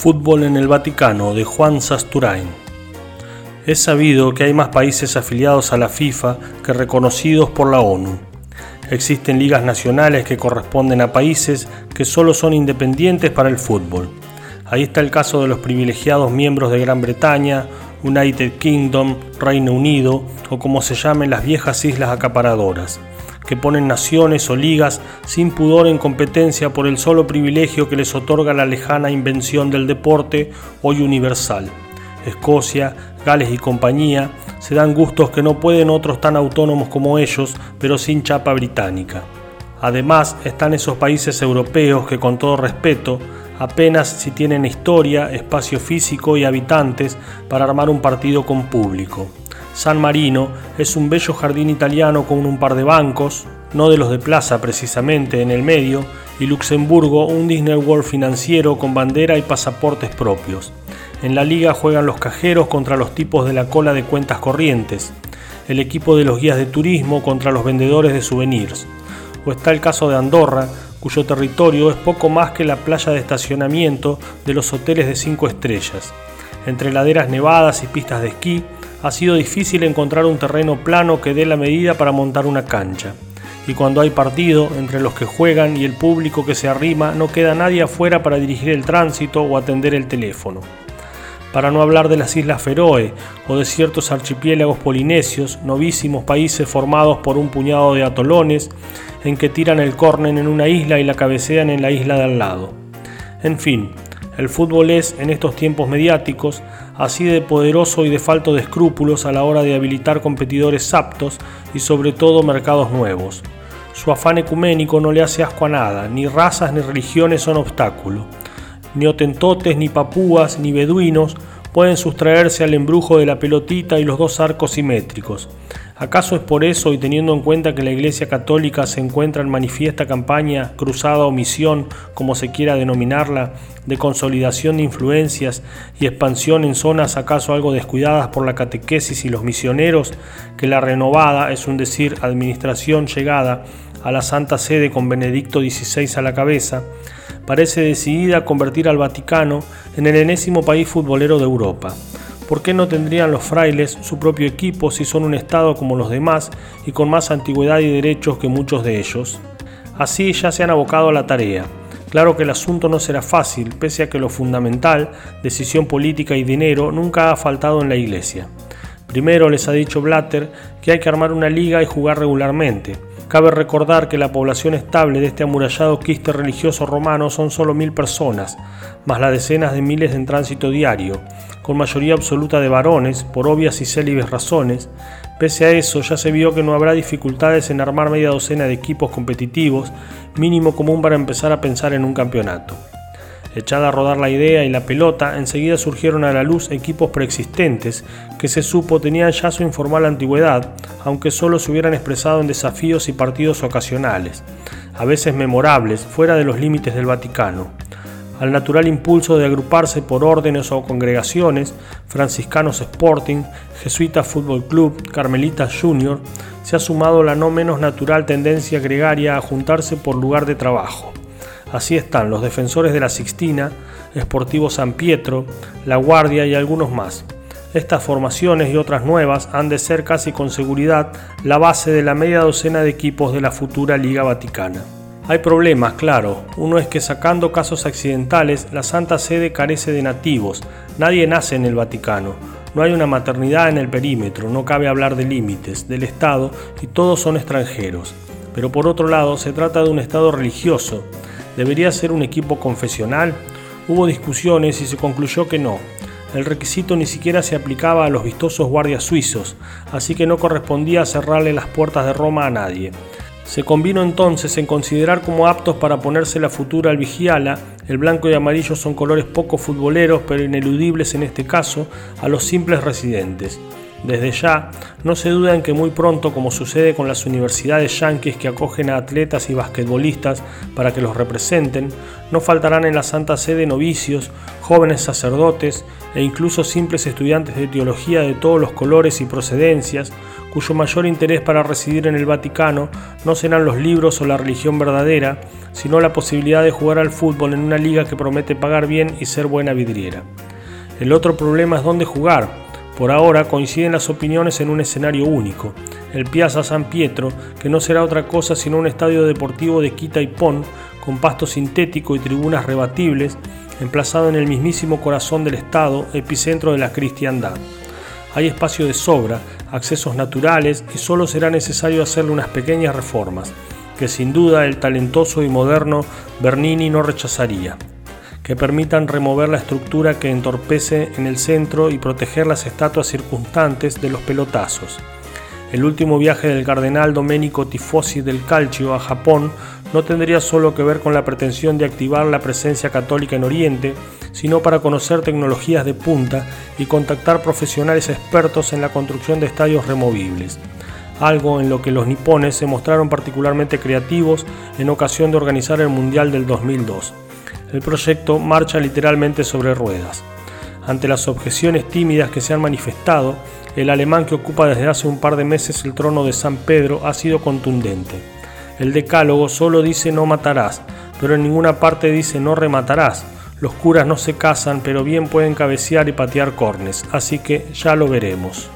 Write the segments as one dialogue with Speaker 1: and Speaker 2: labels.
Speaker 1: Fútbol en el Vaticano de Juan Sasturain. Es sabido que hay más países afiliados a la FIFA que reconocidos por la ONU. Existen ligas nacionales que corresponden a países que solo son independientes para el fútbol. Ahí está el caso de los privilegiados miembros de Gran Bretaña, United Kingdom, Reino Unido o como se llamen las viejas islas acaparadoras, que ponen naciones o ligas sin pudor en competencia por el solo privilegio que les otorga la lejana invención del deporte hoy universal. Escocia, Gales y compañía se dan gustos que no pueden otros tan autónomos como ellos, pero sin chapa británica. Además están esos países europeos que con todo respeto apenas si tienen historia, espacio físico y habitantes para armar un partido con público. San Marino es un bello jardín italiano con un par de bancos, no de los de plaza precisamente, en el medio, y Luxemburgo un Disney World financiero con bandera y pasaportes propios. En la liga juegan los cajeros contra los tipos de la cola de cuentas corrientes, el equipo de los guías de turismo contra los vendedores de souvenirs. O está el caso de Andorra, cuyo territorio es poco más que la playa de estacionamiento de los hoteles de cinco estrellas. Entre laderas nevadas y pistas de esquí, ha sido difícil encontrar un terreno plano que dé la medida para montar una cancha. Y cuando hay partido, entre los que juegan y el público que se arrima, no queda nadie afuera para dirigir el tránsito o atender el teléfono. Para no hablar de las Islas Feroe o de ciertos archipiélagos polinesios, novísimos países formados por un puñado de atolones en que tiran el córner en una isla y la cabecean en la isla de al lado. En fin, el fútbol es, en estos tiempos mediáticos, así de poderoso y de falto de escrúpulos a la hora de habilitar competidores aptos y sobre todo mercados nuevos. Su afán ecuménico no le hace asco a nada, ni razas ni religiones son obstáculo. Ni otentotes, ni papúas, ni beduinos pueden sustraerse al embrujo de la pelotita y los dos arcos simétricos. ¿Acaso es por eso y teniendo en cuenta que la Iglesia Católica se encuentra en manifiesta campaña, cruzada o misión, como se quiera denominarla, de consolidación de influencias y expansión en zonas acaso algo descuidadas por la catequesis y los misioneros, que la renovada, es un decir, administración llegada a la Santa Sede con Benedicto XVI a la cabeza, parece decidida a convertir al Vaticano en el enésimo país futbolero de Europa. ¿Por qué no tendrían los frailes su propio equipo si son un Estado como los demás y con más antigüedad y derechos que muchos de ellos? Así ya se han abocado a la tarea. Claro que el asunto no será fácil, pese a que lo fundamental, decisión política y dinero, nunca ha faltado en la Iglesia. Primero les ha dicho Blatter que hay que armar una liga y jugar regularmente. Cabe recordar que la población estable de este amurallado quiste religioso romano son solo mil personas, más las decenas de miles en tránsito diario, con mayoría absoluta de varones, por obvias y célibes razones. Pese a eso, ya se vio que no habrá dificultades en armar media docena de equipos competitivos, mínimo común para empezar a pensar en un campeonato. Echada a rodar la idea y la pelota, enseguida surgieron a la luz equipos preexistentes que se supo tenían ya su informal antigüedad, aunque solo se hubieran expresado en desafíos y partidos ocasionales, a veces memorables, fuera de los límites del Vaticano. Al natural impulso de agruparse por órdenes o congregaciones, Franciscanos Sporting, Jesuitas Fútbol Club, Carmelitas Junior, se ha sumado la no menos natural tendencia gregaria a juntarse por lugar de trabajo. Así están los defensores de la Sixtina, Sportivo San Pietro, La Guardia y algunos más. Estas formaciones y otras nuevas han de ser casi con seguridad la base de la media docena de equipos de la futura Liga Vaticana. Hay problemas, claro. Uno es que sacando casos accidentales, la Santa Sede carece de nativos. Nadie nace en el Vaticano. No hay una maternidad en el perímetro, no cabe hablar de límites, del Estado, y todos son extranjeros. Pero por otro lado, se trata de un Estado religioso. ¿Debería ser un equipo confesional? Hubo discusiones y se concluyó que no. El requisito ni siquiera se aplicaba a los vistosos guardias suizos, así que no correspondía cerrarle las puertas de Roma a nadie. Se convino entonces en considerar como aptos para ponerse la futura al vigiala, el blanco y amarillo son colores poco futboleros pero ineludibles en este caso, a los simples residentes. Desde ya, no se duda en que muy pronto, como sucede con las universidades yanquis que acogen a atletas y basquetbolistas para que los representen, no faltarán en la Santa Sede novicios, jóvenes sacerdotes e incluso simples estudiantes de teología de todos los colores y procedencias, cuyo mayor interés para residir en el Vaticano no serán los libros o la religión verdadera, sino la posibilidad de jugar al fútbol en una liga que promete pagar bien y ser buena vidriera. El otro problema es dónde jugar. Por ahora coinciden las opiniones en un escenario único, el Piazza San Pietro, que no será otra cosa sino un estadio deportivo de quita y pon, con pasto sintético y tribunas rebatibles, emplazado en el mismísimo corazón del Estado, epicentro de la cristiandad. Hay espacio de sobra, accesos naturales y solo será necesario hacerle unas pequeñas reformas, que sin duda el talentoso y moderno Bernini no rechazaría, que permitan remover la estructura que entorpece en el centro y proteger las estatuas circunstantes de los pelotazos. El último viaje del cardenal Domenico Tifosi del Calcio a Japón no tendría solo que ver con la pretensión de activar la presencia católica en Oriente, sino para conocer tecnologías de punta y contactar profesionales expertos en la construcción de estadios removibles, algo en lo que los nipones se mostraron particularmente creativos en ocasión de organizar el Mundial del 2002. El proyecto marcha literalmente sobre ruedas. Ante las objeciones tímidas que se han manifestado, el alemán que ocupa desde hace un par de meses el trono de San Pedro ha sido contundente. El decálogo solo dice no matarás, pero en ninguna parte dice no rematarás, los curas no se casan, pero bien pueden cabecear y patear cornes, así que ya lo veremos.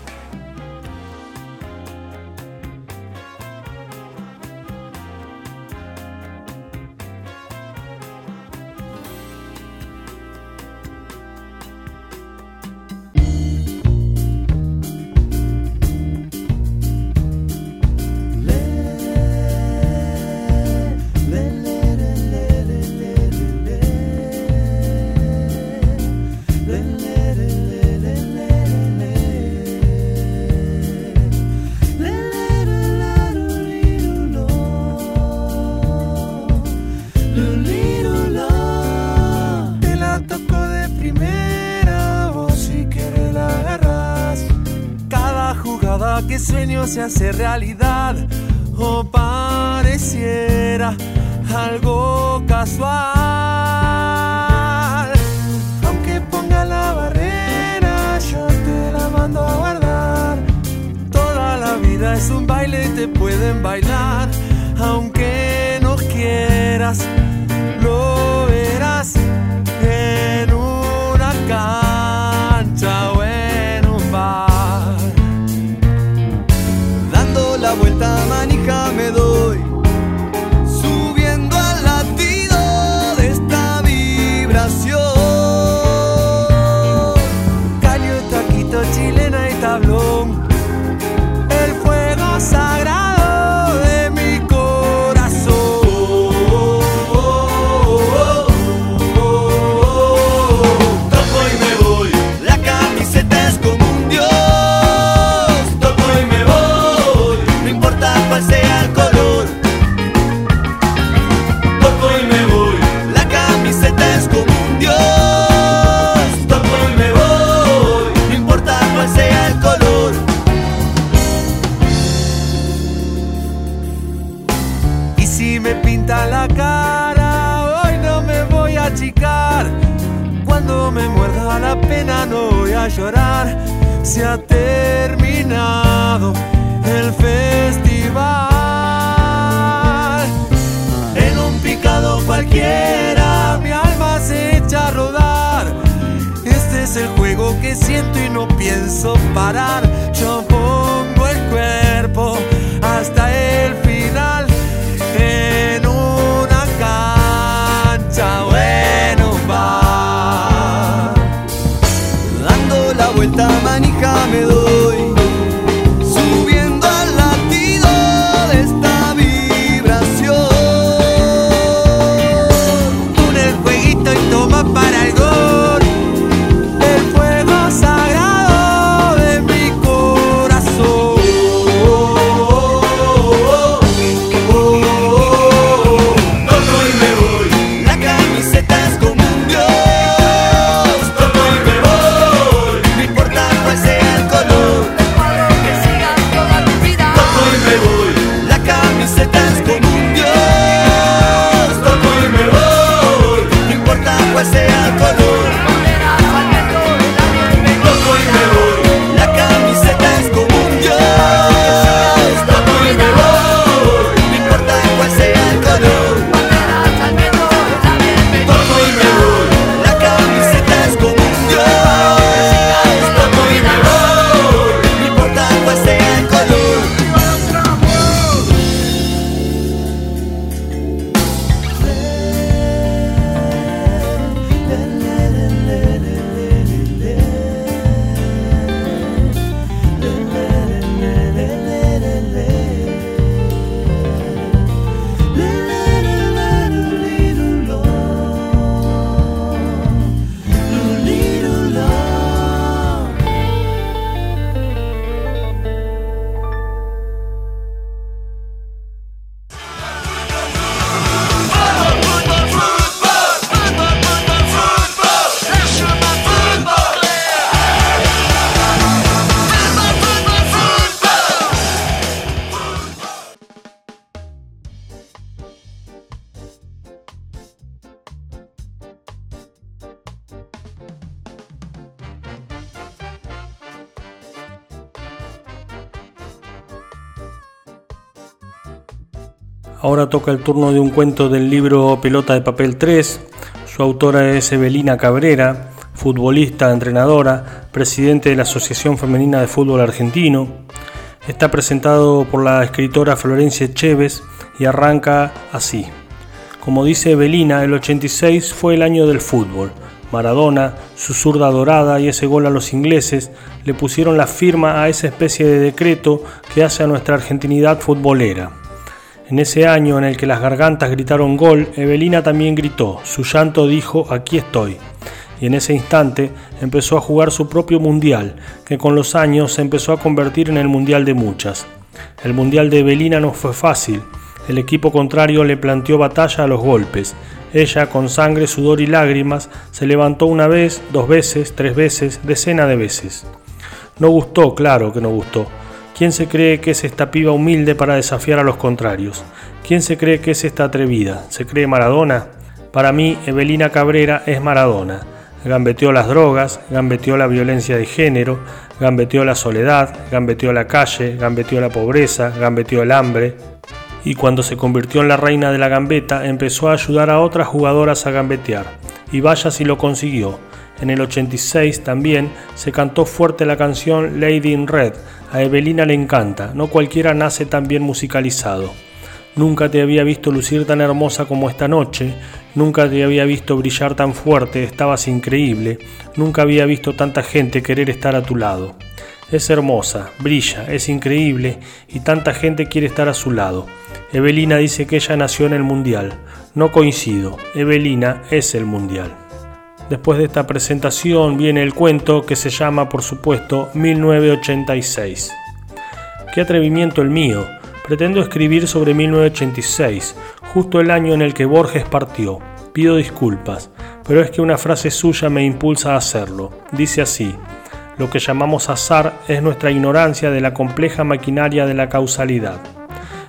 Speaker 1: Toca el turno de un cuento del libro Pelota de Papel 3. Su autora es Evelina Cabrera, futbolista, entrenadora, presidente de la Asociación Femenina de Fútbol Argentino. Está presentado por la escritora Florencia Chévez y arranca así. Como dice Evelina, el 86 fue el año del fútbol. Maradona, su zurda dorada y ese gol a los ingleses le pusieron la firma a esa especie de decreto que hace a nuestra argentinidad futbolera. En ese año en el que las gargantas gritaron gol, Evelina también gritó, su llanto dijo, aquí estoy. Y en ese instante empezó a jugar su propio mundial, que con los años se empezó a convertir en el mundial de muchas. El mundial de Evelina no fue fácil, el equipo contrario le planteó batalla a los golpes. Ella, con sangre, sudor y lágrimas, se levantó una vez, dos veces, tres veces, decena de veces. No gustó, claro que no gustó. ¿Quién se cree que es esta piba humilde para desafiar a los contrarios? ¿Quién se cree que es esta atrevida? ¿Se cree Maradona? Para mí, Evelina Cabrera es Maradona. Gambeteó las drogas, gambeteó la violencia de género, gambeteó la soledad, gambeteó la calle, gambeteó la pobreza, gambeteó el hambre. Y cuando se convirtió en la reina de la gambeta, empezó a ayudar a otras jugadoras a gambetear. Y vaya si lo consiguió. En el 86 también se cantó fuerte la canción Lady in Red. A Evelina le encanta, no cualquiera nace tan bien musicalizado. Nunca te había visto lucir tan hermosa como esta noche, nunca te había visto brillar tan fuerte, estabas increíble, nunca había visto tanta gente querer estar a tu lado. Es hermosa, brilla, es increíble y tanta gente quiere estar a su lado. Evelina dice que ella nació en el Mundial. No coincido, Evelina es el Mundial. Después de esta presentación viene el cuento que se llama, por supuesto, 1986. Qué atrevimiento el mío. Pretendo escribir sobre 1986, justo el año en el que Borges partió. Pido disculpas, pero es que una frase suya me impulsa a hacerlo. Dice así, lo que llamamos azar es nuestra ignorancia de la compleja maquinaria de la causalidad.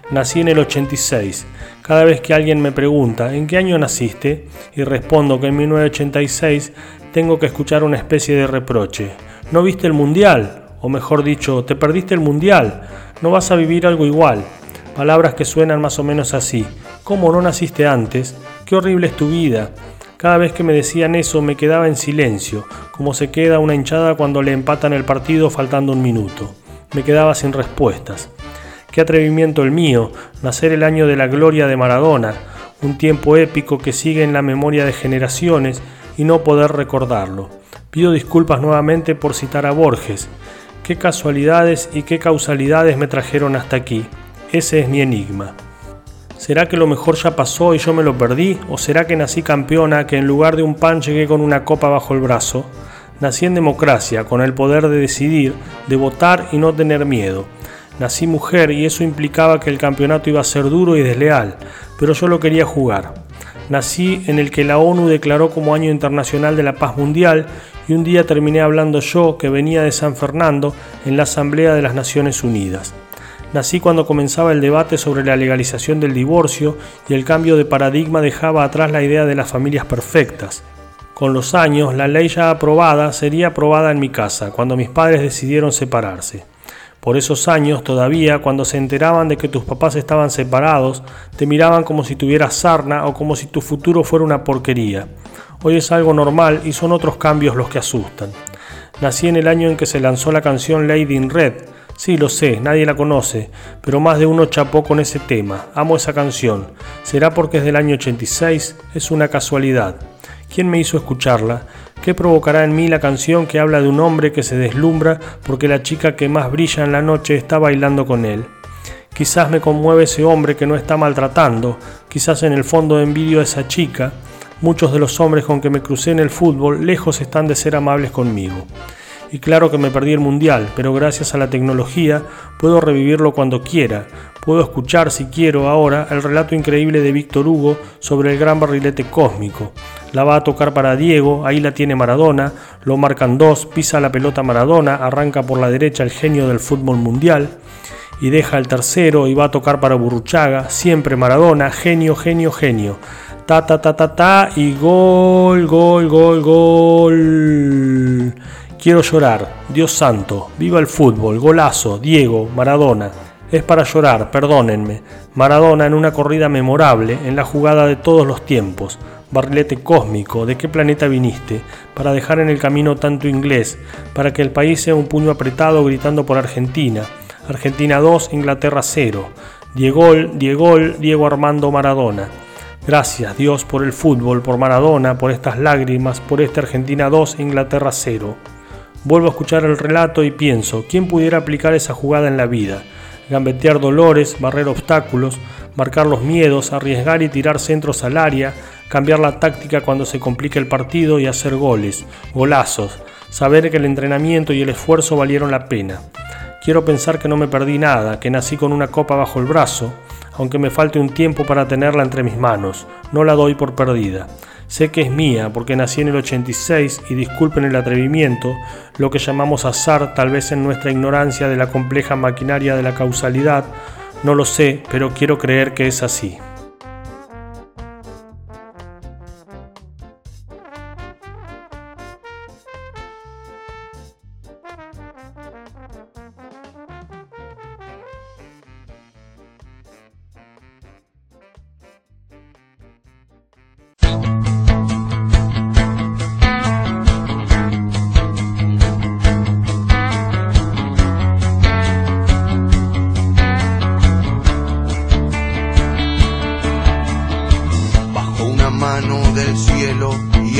Speaker 1: Nací en el 86. Cada vez que alguien me pregunta ¿en qué año naciste? y respondo que en 1986, tengo que escuchar una especie de reproche. ¿No viste el mundial? O mejor dicho, ¿te perdiste el mundial? ¿No vas a vivir algo igual? Palabras que suenan más o menos así. ¿Cómo no naciste antes? Qué horrible es tu vida. Cada vez que me decían eso me quedaba en silencio, como se queda una hinchada cuando le empatan el partido faltando un minuto. Me quedaba sin respuestas. Qué atrevimiento el mío, nacer el año de la gloria de Maradona, un tiempo épico que sigue en la memoria de generaciones y no poder recordarlo. Pido disculpas nuevamente por citar a Borges. Qué casualidades y qué causalidades me trajeron hasta aquí. Ese es mi enigma. ¿Será que lo mejor ya pasó y yo me lo perdí? ¿O será que nací campeona, que en lugar de un pan llegué con una copa bajo el brazo? Nací en democracia, con el poder de decidir, de votar y no tener miedo. Nací mujer y eso implicaba que el campeonato iba a ser duro y desleal, pero yo lo quería jugar. Nací en el que la ONU declaró como Año Internacional de la Paz Mundial y un día terminé hablando yo, que venía de San Fernando, en la Asamblea de las Naciones Unidas. Nací cuando comenzaba el debate sobre la legalización del divorcio y el cambio de paradigma dejaba atrás la idea de las familias perfectas. Con los años, la ley ya aprobada sería aprobada en mi casa, cuando mis padres decidieron separarse. Por esos años todavía, cuando se enteraban de que tus papás estaban separados, te miraban como si tuvieras sarna o como si tu futuro fuera una porquería. Hoy es algo normal y son otros cambios los que asustan. Nací en el año en que se lanzó la canción Lady in Red. Sí, lo sé, nadie la conoce, pero más de uno chapó con ese tema. Amo esa canción. ¿Será porque es del año 86? Es una casualidad. ¿Quién me hizo escucharla? ¿Qué provocará en mí la canción que habla de un hombre que se deslumbra porque la chica que más brilla en la noche está bailando con él? Quizás me conmueve ese hombre que no está maltratando, quizás en el fondo envidio a esa chica. Muchos de los hombres con que me crucé en el fútbol lejos están de ser amables conmigo. Y claro que me perdí el mundial, pero gracias a la tecnología puedo revivirlo cuando quiera. Puedo escuchar, si quiero, ahora el relato increíble de Víctor Hugo sobre el gran barrilete cósmico. La va a tocar para Diego, ahí la tiene Maradona, lo marcan dos, pisa la pelota Maradona, arranca por la derecha el genio del fútbol mundial y deja el tercero y va a tocar para Burruchaga, siempre Maradona, genio, genio, genio. Ta ta ta ta ta y gol, gol, gol, gol. Quiero llorar, Dios santo, viva el fútbol, golazo, Diego, Maradona. Es para llorar, perdónenme. Maradona en una corrida memorable, en la jugada de todos los tiempos. Barrilete cósmico, ¿de qué planeta viniste? Para dejar en el camino tanto inglés, para que el país sea un puño apretado gritando por Argentina. Argentina 2, Inglaterra 0. Diego, Diego, Diego Armando Maradona. Gracias Dios por el fútbol, por Maradona, por estas lágrimas, por este Argentina 2, Inglaterra 0. Vuelvo a escuchar el relato y pienso, ¿quién pudiera aplicar esa jugada en la vida? Gambetear dolores, barrer obstáculos, marcar los miedos, arriesgar y tirar centros al área, cambiar la táctica cuando se complica el partido y hacer goles, golazos, saber que el entrenamiento y el esfuerzo valieron la pena. Quiero pensar que no me perdí nada, que nací con una copa bajo el brazo, aunque me falte un tiempo para tenerla entre mis manos, no la doy por perdida. Sé que es mía porque nací en el 86 y disculpen el atrevimiento, lo que llamamos azar tal vez en nuestra ignorancia de la compleja maquinaria de la causalidad, no lo sé, pero quiero creer que es así.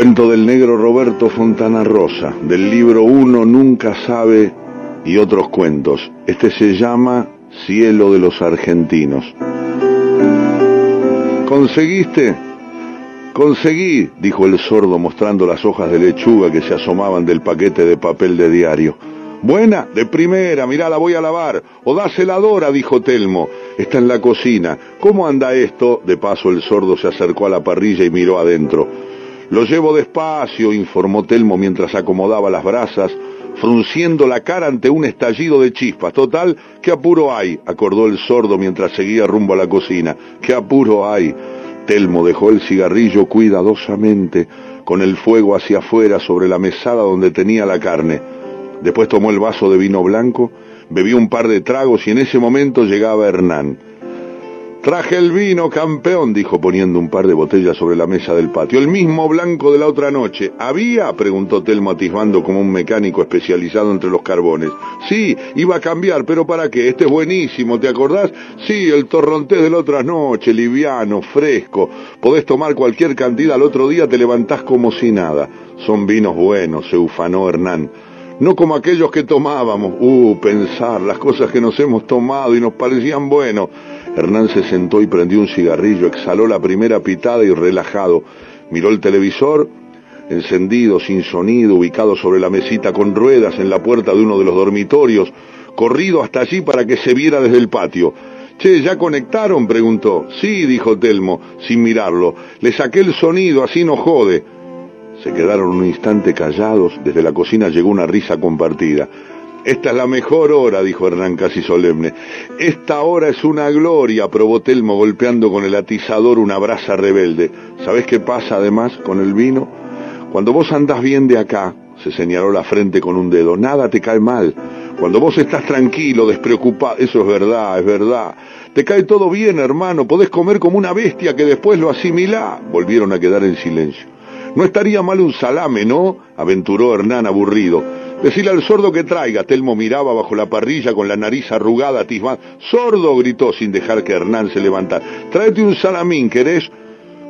Speaker 2: Cuento del negro Roberto Fontana Rosa, del libro Uno nunca sabe y otros cuentos. Este se llama Cielo de los Argentinos. ¿Conseguiste? Conseguí, dijo el sordo mostrando las hojas de lechuga que se asomaban del paquete de papel de diario. Buena, de primera, mirá, la voy a lavar. O dásela a Dora, dijo Telmo. Está en la cocina. ¿Cómo anda esto? De paso el sordo se acercó a la parrilla y miró adentro. Lo llevo despacio, informó Telmo mientras acomodaba las brasas, frunciendo la cara ante un estallido de chispas. Total, ¿qué apuro hay? acordó el sordo mientras seguía rumbo a la cocina. ¿Qué apuro hay? Telmo dejó el cigarrillo cuidadosamente, con el fuego hacia afuera sobre la mesada donde tenía la carne. Después tomó el vaso de vino blanco, bebió un par de tragos y en ese momento llegaba Hernán. Traje el vino, campeón, dijo poniendo un par de botellas sobre la mesa del patio. El mismo blanco de la otra noche. ¿Había? preguntó Telmo atisbando como un mecánico especializado entre los carbones. Sí, iba a cambiar, pero ¿para qué? Este es buenísimo, ¿te acordás? Sí, el torrontés de la otra noche, liviano, fresco. Podés tomar cualquier cantidad, al otro día te levantás como si nada. Son vinos buenos, se ufanó Hernán no como aquellos que tomábamos. Uh, pensar las cosas que nos hemos tomado y nos parecían buenos. Hernán se sentó y prendió un cigarrillo, exhaló la primera pitada y relajado. Miró el televisor, encendido, sin sonido, ubicado sobre la mesita con ruedas en la puerta de uno de los dormitorios, corrido hasta allí para que se viera desde el patio. Che, ¿ya conectaron? preguntó. Sí, dijo Telmo, sin mirarlo. Le saqué el sonido, así no jode. Se quedaron un instante callados, desde la cocina llegó una risa compartida. Esta es la mejor hora, dijo Hernán casi solemne. Esta hora es una gloria, probó Telmo golpeando con el atizador una brasa rebelde. ¿Sabés qué pasa además con el vino? Cuando vos andás bien de acá, se señaló la frente con un dedo, nada te cae mal. Cuando vos estás tranquilo, despreocupado, eso es verdad, es verdad. Te cae todo bien, hermano, podés comer como una bestia que después lo asimilá. Volvieron a quedar en silencio. No estaría mal un salame, ¿no? aventuró Hernán aburrido. Decile al sordo que traiga. Telmo miraba bajo la parrilla con la nariz arrugada, atismada. ¡Sordo! gritó sin dejar que Hernán se levantara. Tráete un salamín, ¿querés?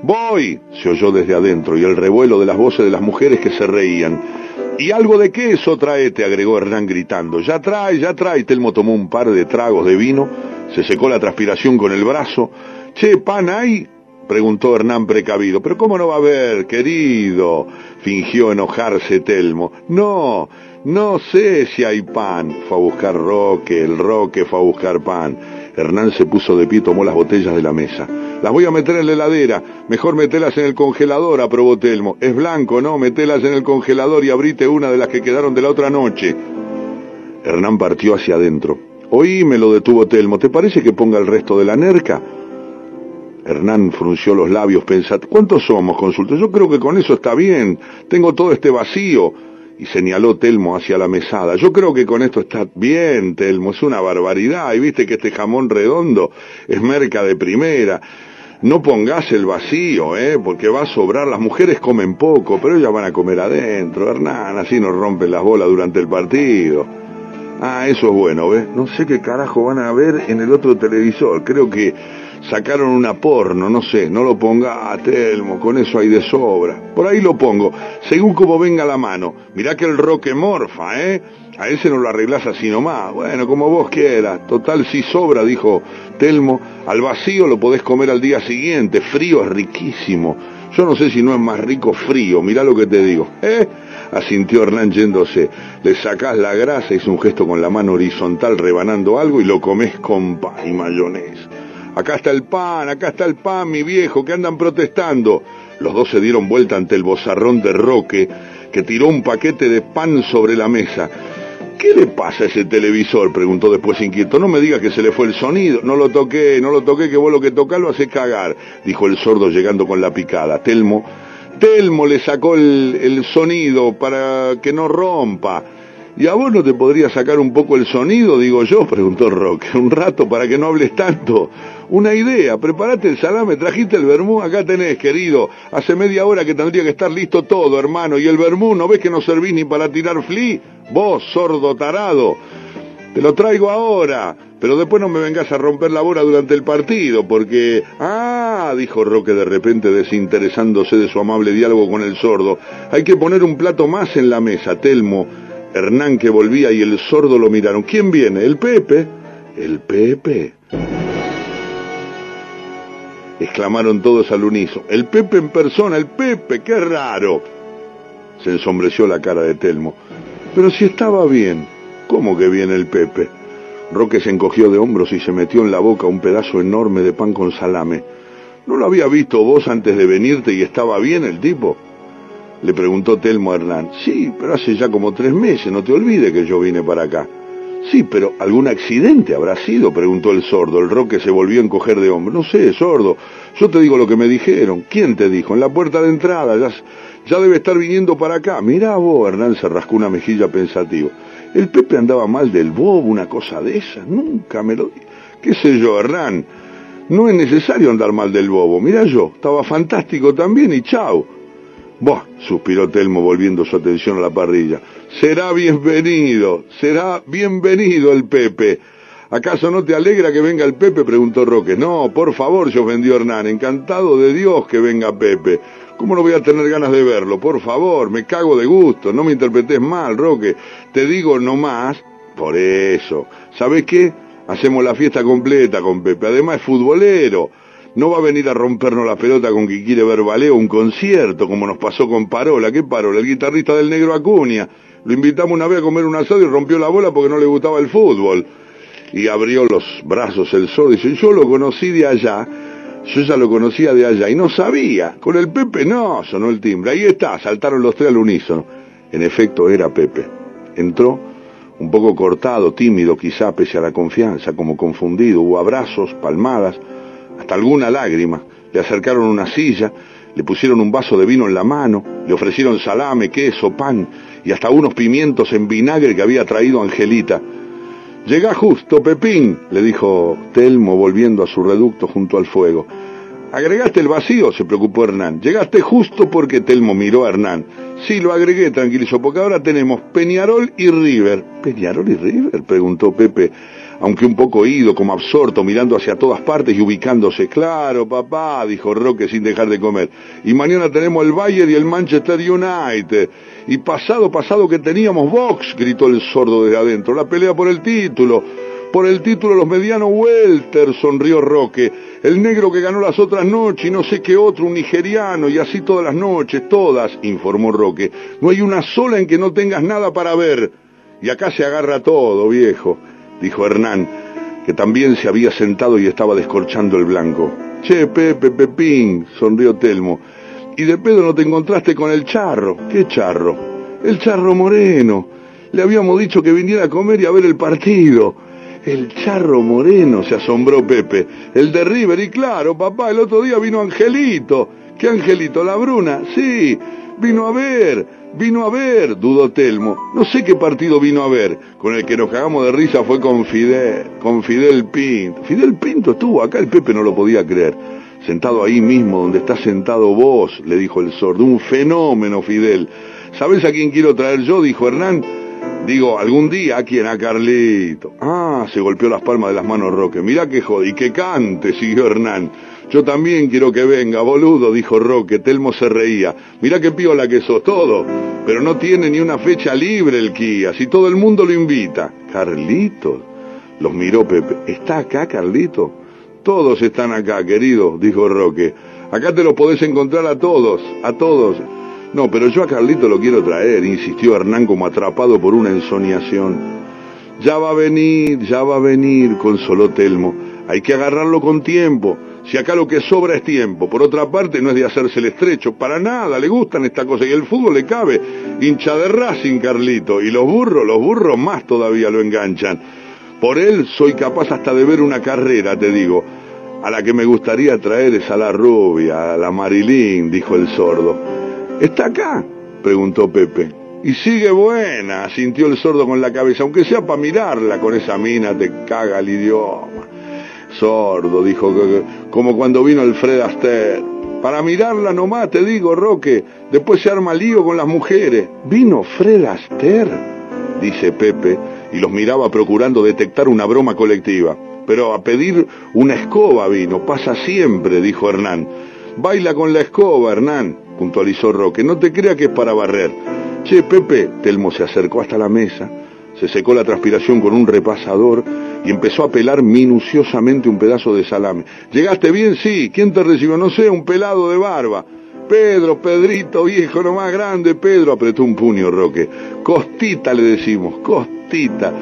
Speaker 2: Voy, se oyó desde adentro, y el revuelo de las voces de las mujeres que se reían. Y algo de queso traete, agregó Hernán gritando. Ya trae, ya trae. Telmo tomó un par de tragos de vino, se secó la transpiración con el brazo. Che, pan hay preguntó Hernán precavido. Pero ¿cómo no va a haber, querido? fingió enojarse Telmo. No, no sé si hay pan. Fue a buscar Roque, el Roque fue a buscar pan. Hernán se puso de pie y tomó las botellas de la mesa. Las voy a meter en la heladera. Mejor metelas en el congelador, aprobó Telmo. Es blanco, ¿no? Metelas en el congelador y abrite una de las que quedaron de la otra noche. Hernán partió hacia adentro. Oíme, lo detuvo Telmo. ¿Te parece que ponga el resto de la nerca? Hernán frunció los labios pensando, ¿cuántos somos? Consultó. Yo creo que con eso está bien. Tengo todo este vacío. Y señaló Telmo hacia la mesada. Yo creo que con esto está bien, Telmo. Es una barbaridad. Y viste que este jamón redondo es merca de primera. No pongas el vacío, ¿eh? Porque va a sobrar. Las mujeres comen poco, pero ellas van a comer adentro. Hernán, así nos rompen las bolas durante el partido. Ah, eso es bueno, ¿ves? No sé qué carajo van a ver en el otro televisor. Creo que sacaron una porno, no sé, no lo ponga Telmo, con eso hay de sobra. Por ahí lo pongo, según como venga la mano. Mirá que el roque morfa, ¿eh? A ese no lo arreglás así nomás. Bueno, como vos quieras. Total, si sobra, dijo Telmo. Al vacío lo podés comer al día siguiente. Frío es riquísimo. Yo no sé si no es más rico frío. Mirá lo que te digo. ¿Eh? Asintió Hernán yéndose. Le sacás la grasa, hizo un gesto con la mano horizontal rebanando algo y lo comés con pan y mayonesa. Acá está el pan, acá está el pan, mi viejo, que andan protestando. Los dos se dieron vuelta ante el bozarrón de Roque, que tiró un paquete de pan sobre la mesa. ¿Qué le pasa a ese televisor? preguntó después inquieto. No me diga que se le fue el sonido. No lo toqué, no lo toqué, que vos lo que tocás lo hace cagar, dijo el sordo llegando con la picada. Telmo, Telmo le sacó el, el sonido para que no rompa. ¿Y a vos no te podría sacar un poco el sonido, digo yo? preguntó Roque. Un rato para que no hables tanto. Una idea, prepárate el salame, trajiste el vermú, acá tenés, querido. Hace media hora que tendría que estar listo todo, hermano. ¿Y el vermú no ves que no servís ni para tirar fli? Vos, sordo tarado. Te lo traigo ahora, pero después no me vengas a romper la bola durante el partido, porque... Ah, dijo Roque de repente desinteresándose de su amable diálogo con el sordo. Hay que poner un plato más en la mesa, Telmo. Hernán que volvía y el sordo lo miraron. ¿Quién viene? ¿El Pepe? El Pepe. exclamaron todos al unísono. El Pepe en persona, el Pepe, qué raro. Se ensombreció la cara de Telmo. Pero si estaba bien, ¿cómo que bien el Pepe? Roque se encogió de hombros y se metió en la boca un pedazo enorme de pan con salame. ¿No lo había visto vos antes de venirte y estaba bien el tipo? Le preguntó Telmo a Hernán. Sí, pero hace ya como tres meses, no te olvides que yo vine para acá. Sí, pero ¿algún accidente habrá sido? preguntó el sordo. El Roque se volvió a encoger de hombros. No sé, sordo. Yo te digo lo que me dijeron. ¿Quién te dijo? En la puerta de entrada. Ya, ya debe estar viniendo para acá. Mirá vos, Hernán se rascó una mejilla pensativo. El Pepe andaba mal del bobo, una cosa de esa. Nunca me lo... ¿Qué sé yo, Hernán? No es necesario andar mal del bobo. Mirá yo, estaba fantástico también y chao. Buah, suspiró Telmo volviendo su atención a la parrilla. Será bienvenido, será bienvenido el Pepe. ¿Acaso no te alegra que venga el Pepe? preguntó Roque. No, por favor, se ofendió Hernán. Encantado de Dios que venga Pepe. ¿Cómo no voy a tener ganas de verlo? Por favor, me cago de gusto. No me interpretes mal, Roque. Te digo nomás, por eso. ¿Sabes qué? Hacemos la fiesta completa con Pepe. Además es futbolero. No va a venir a rompernos la pelota con que quiere ver ballet o un concierto, como nos pasó con Parola. ¿Qué Parola? El guitarrista del Negro Acuña. Lo invitamos una vez a comer un asado y rompió la bola porque no le gustaba el fútbol. Y abrió los brazos el sordo y dice, yo lo conocí de allá, yo ya lo conocía de allá y no sabía. Con el Pepe no, sonó el timbre. Ahí está, saltaron los tres al unísono. En efecto, era Pepe. Entró, un poco cortado, tímido quizá, pese a la confianza, como confundido. Hubo abrazos, palmadas, hasta alguna lágrima. Le acercaron una silla, le pusieron un vaso de vino en la mano, le ofrecieron salame, queso, pan y hasta unos pimientos en vinagre que había traído Angelita. Llega justo, Pepín, le dijo Telmo volviendo a su reducto junto al fuego. ¿Agregaste el vacío? se preocupó Hernán. Llegaste justo porque Telmo miró a Hernán. Sí, lo agregué, tranquilizó, porque ahora tenemos Peñarol y River. ¿Peñarol y River? preguntó Pepe, aunque un poco oído, como absorto, mirando hacia todas partes y ubicándose. Claro, papá, dijo Roque sin dejar de comer. Y mañana tenemos el Bayern y el Manchester United. Y pasado, pasado que teníamos Vox, gritó el sordo desde adentro. La pelea por el título. Por el título los medianos welter, sonrió Roque. El negro que ganó las otras noches y no sé qué otro, un nigeriano, y así todas las noches, todas, informó Roque. No hay una sola en que no tengas nada para ver. Y acá se agarra todo, viejo, dijo Hernán, que también se había sentado y estaba descorchando el blanco. Che, Pepe, Pepín, sonrió Telmo. Y de pedo no te encontraste con el charro. ¿Qué charro? El charro moreno. Le habíamos dicho que viniera a comer y a ver el partido. El charro moreno, se asombró Pepe. El de River, y claro, papá, el otro día vino Angelito. ¿Qué Angelito? ¿La Bruna? Sí, vino a ver, vino a ver, dudó Telmo. No sé qué partido vino a ver. Con el que nos cagamos de risa fue con Fidel, con Fidel Pinto. Fidel Pinto estuvo acá, el Pepe no lo podía creer. Sentado ahí mismo, donde está sentado vos, le dijo el sordo. Un fenómeno, Fidel. ¿Sabés a quién quiero traer yo? dijo Hernán. Digo, algún día a quién, a Carlito. Ah, se golpeó las palmas de las manos Roque. Mirá que jode, y que cante, siguió Hernán. Yo también quiero que venga, boludo, dijo Roque. Telmo se reía. Mirá qué piola que sos todo. Pero no tiene ni una fecha libre el Kia, si todo el mundo lo invita. Carlito. Los miró Pepe. ¿Está acá, Carlito? Todos están acá, querido, dijo Roque. Acá te los podés encontrar a todos, a todos. No, pero yo a Carlito lo quiero traer, insistió Hernán como atrapado por una ensoñación. Ya va a venir, ya va a venir, consoló Telmo. Hay que agarrarlo con tiempo. Si acá lo que sobra es tiempo. Por otra parte, no es de hacerse el estrecho. Para nada, le gustan esta cosa. Y el fútbol le cabe. Hincha de Racing, Carlito. Y los burros, los burros más todavía lo enganchan. Por él soy capaz hasta de ver una carrera, te digo. A la que me gustaría traer es a la rubia, a la Marilyn, dijo el sordo. ¿Está acá? preguntó Pepe. Y sigue buena, sintió el sordo con la cabeza, aunque sea para mirarla con esa mina, te caga el idioma. Sordo, dijo, como cuando vino el Fred Astaire. Para mirarla nomás, te digo, Roque, después se arma lío con las mujeres. ¿Vino Fred Astaire? Dice Pepe, y los miraba procurando detectar una broma colectiva. Pero a pedir una escoba vino, pasa siempre, dijo Hernán. Baila con la escoba, Hernán, puntualizó Roque. No te creas que es para barrer. Che, Pepe, Telmo se acercó hasta la mesa, se secó la transpiración con un repasador y empezó a pelar minuciosamente un pedazo de salame. ¿Llegaste bien? Sí. ¿Quién te recibió? No sé, un pelado de barba. Pedro, Pedrito, viejo, lo más grande, Pedro, apretó un puño Roque. Costita le decimos, costita.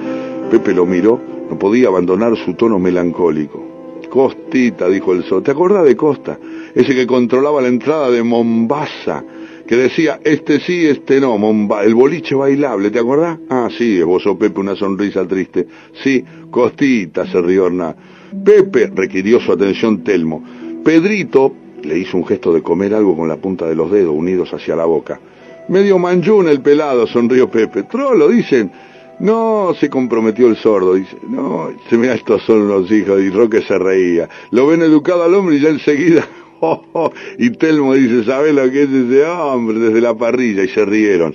Speaker 2: Pepe lo miró, no podía abandonar su tono melancólico. Costita, dijo el sol. ¿Te acordás de Costa? Ese que controlaba la entrada de Mombasa, que decía, este sí, este no, Momba el boliche bailable, ¿te acordás? Ah, sí, esbozó Pepe una sonrisa triste. Sí, Costita, se rió Hernán. Pepe, requirió su atención Telmo. Pedrito le hizo un gesto de comer algo con la punta de los dedos unidos hacia la boca. Medio manjún el pelado, sonrió Pepe. Trolo, dicen. No, se comprometió el sordo, dice, no, se mira, estos son los hijos, y Roque se reía. Lo ven educado al hombre y ya enseguida, oh, oh, y Telmo dice, ¿sabes lo que es ese hombre? Desde la parrilla, y se rieron.